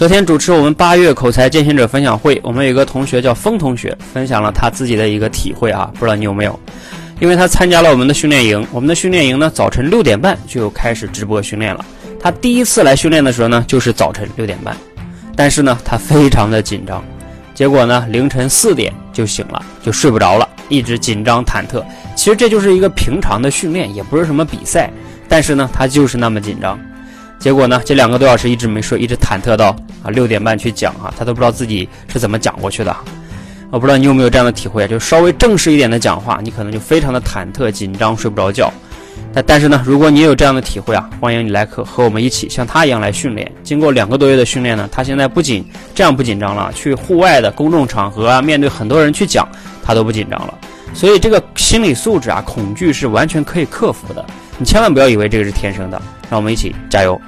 昨天主持我们八月口才践行者分享会，我们有一个同学叫风同学，分享了他自己的一个体会啊，不知道你有没有？因为他参加了我们的训练营，我们的训练营呢早晨六点半就开始直播训练了。他第一次来训练的时候呢，就是早晨六点半，但是呢他非常的紧张，结果呢凌晨四点就醒了，就睡不着了，一直紧张忐忑。其实这就是一个平常的训练，也不是什么比赛，但是呢他就是那么紧张。结果呢，这两个多小时一直没睡，一直忐忑到啊六点半去讲啊，他都不知道自己是怎么讲过去的。我不知道你有没有这样的体会？就稍微正式一点的讲话，你可能就非常的忐忑、紧张，睡不着觉。但但是呢，如果你有这样的体会啊，欢迎你来和和我们一起像他一样来训练。经过两个多月的训练呢，他现在不仅这样不紧张了，去户外的公众场合啊，面对很多人去讲，他都不紧张了。所以这个心理素质啊，恐惧是完全可以克服的。你千万不要以为这个是天生的，让我们一起加油。